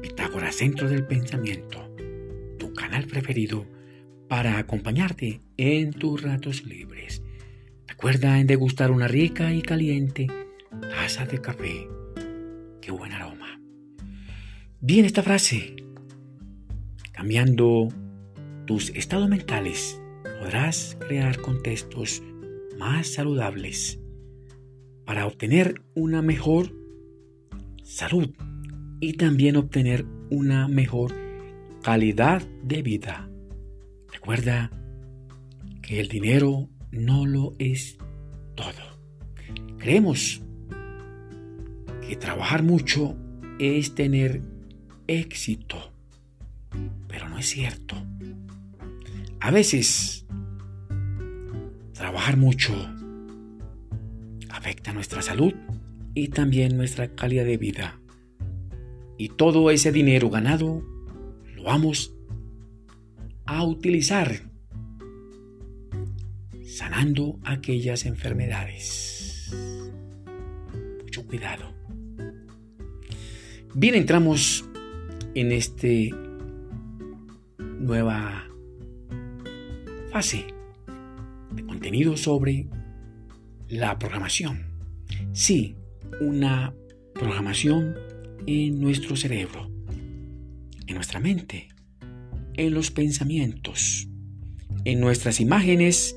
Pitágoras Centro del Pensamiento, tu canal preferido para acompañarte en tus ratos libres. Recuerda en degustar una rica y caliente taza de café. Qué buen aroma. Bien esta frase. Cambiando tus estados mentales, podrás crear contextos más saludables para obtener una mejor salud y también obtener una mejor calidad de vida. Recuerda que el dinero no lo es todo. Creemos que trabajar mucho es tener éxito, pero no es cierto. A veces, trabajar mucho afecta nuestra salud y también nuestra calidad de vida. Y todo ese dinero ganado lo vamos a utilizar sanando aquellas enfermedades. Mucho cuidado. Bien, entramos en este nueva fase de contenido sobre la programación. Sí, una programación en nuestro cerebro, en nuestra mente, en los pensamientos, en nuestras imágenes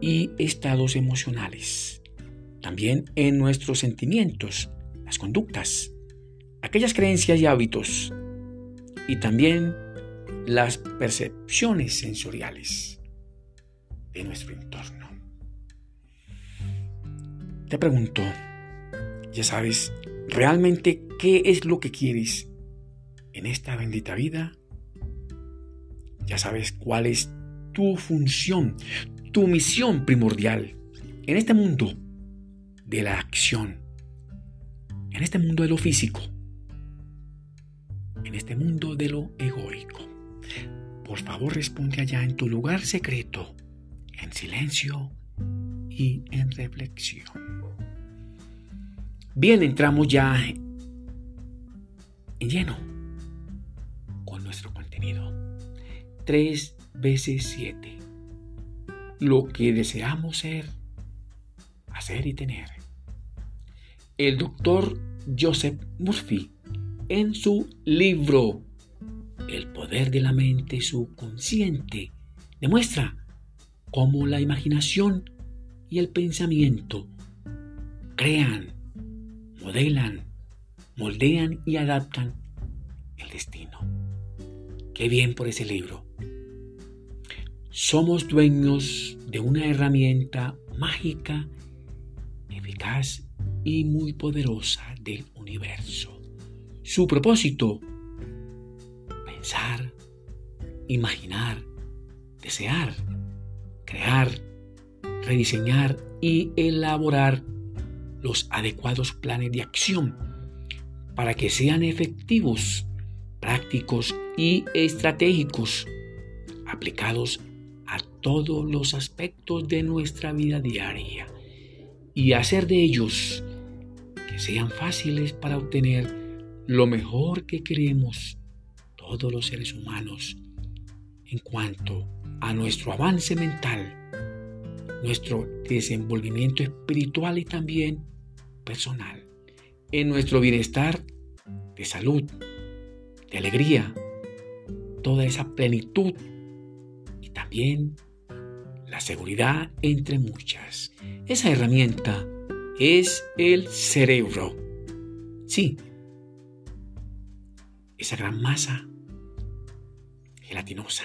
y estados emocionales, también en nuestros sentimientos, las conductas, aquellas creencias y hábitos, y también las percepciones sensoriales de nuestro entorno. Te pregunto, ya sabes realmente qué es lo que quieres en esta bendita vida. Ya sabes cuál es tu función, tu misión primordial en este mundo de la acción, en este mundo de lo físico, en este mundo de lo egoico. Por favor responde allá en tu lugar secreto, en silencio y en reflexión. Bien, entramos ya en lleno con nuestro contenido. Tres veces siete. Lo que deseamos ser, hacer y tener. El doctor Joseph Murphy, en su libro El poder de la mente subconsciente, demuestra cómo la imaginación y el pensamiento crean modelan, moldean y adaptan el destino. Qué bien por ese libro. Somos dueños de una herramienta mágica, eficaz y muy poderosa del universo. Su propósito, pensar, imaginar, desear, crear, rediseñar y elaborar los adecuados planes de acción para que sean efectivos, prácticos y estratégicos, aplicados a todos los aspectos de nuestra vida diaria. Y hacer de ellos que sean fáciles para obtener lo mejor que queremos todos los seres humanos en cuanto a nuestro avance mental nuestro desenvolvimiento espiritual y también personal, en nuestro bienestar de salud, de alegría, toda esa plenitud y también la seguridad entre muchas. Esa herramienta es el cerebro. Sí, esa gran masa gelatinosa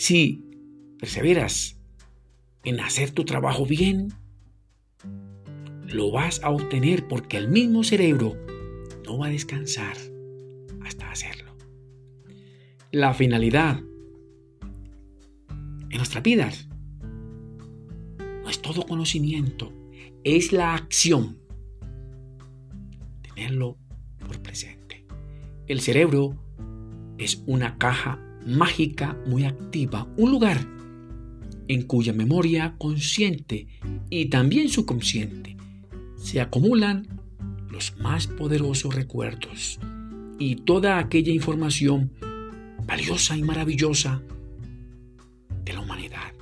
Si perseveras en hacer tu trabajo bien, lo vas a obtener porque el mismo cerebro no va a descansar hasta hacerlo. La finalidad en nuestras vidas no es todo conocimiento, es la acción. Tenerlo por presente. El cerebro es una caja mágica muy activa, un lugar en cuya memoria consciente y también subconsciente se acumulan los más poderosos recuerdos y toda aquella información valiosa y maravillosa de la humanidad.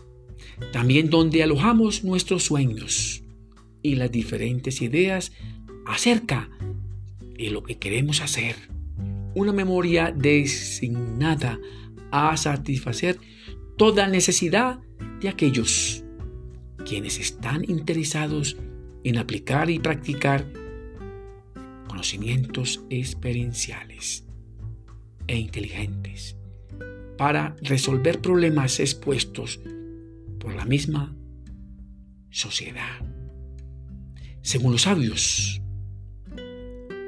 También donde alojamos nuestros sueños y las diferentes ideas acerca de lo que queremos hacer. Una memoria designada a satisfacer toda necesidad de aquellos quienes están interesados en aplicar y practicar conocimientos experienciales e inteligentes para resolver problemas expuestos por la misma sociedad. Según los sabios,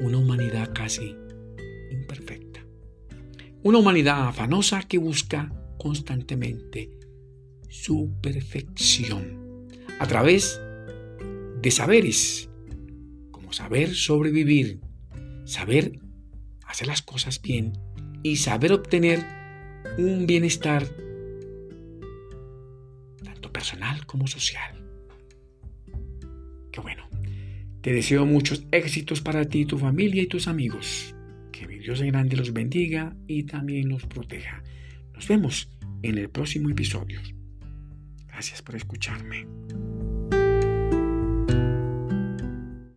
una humanidad casi. Una humanidad afanosa que busca constantemente su perfección a través de saberes, como saber sobrevivir, saber hacer las cosas bien y saber obtener un bienestar tanto personal como social. Qué bueno. Te deseo muchos éxitos para ti, tu familia y tus amigos. Que mi Dios grande los bendiga y también los proteja. Nos vemos en el próximo episodio. Gracias por escucharme.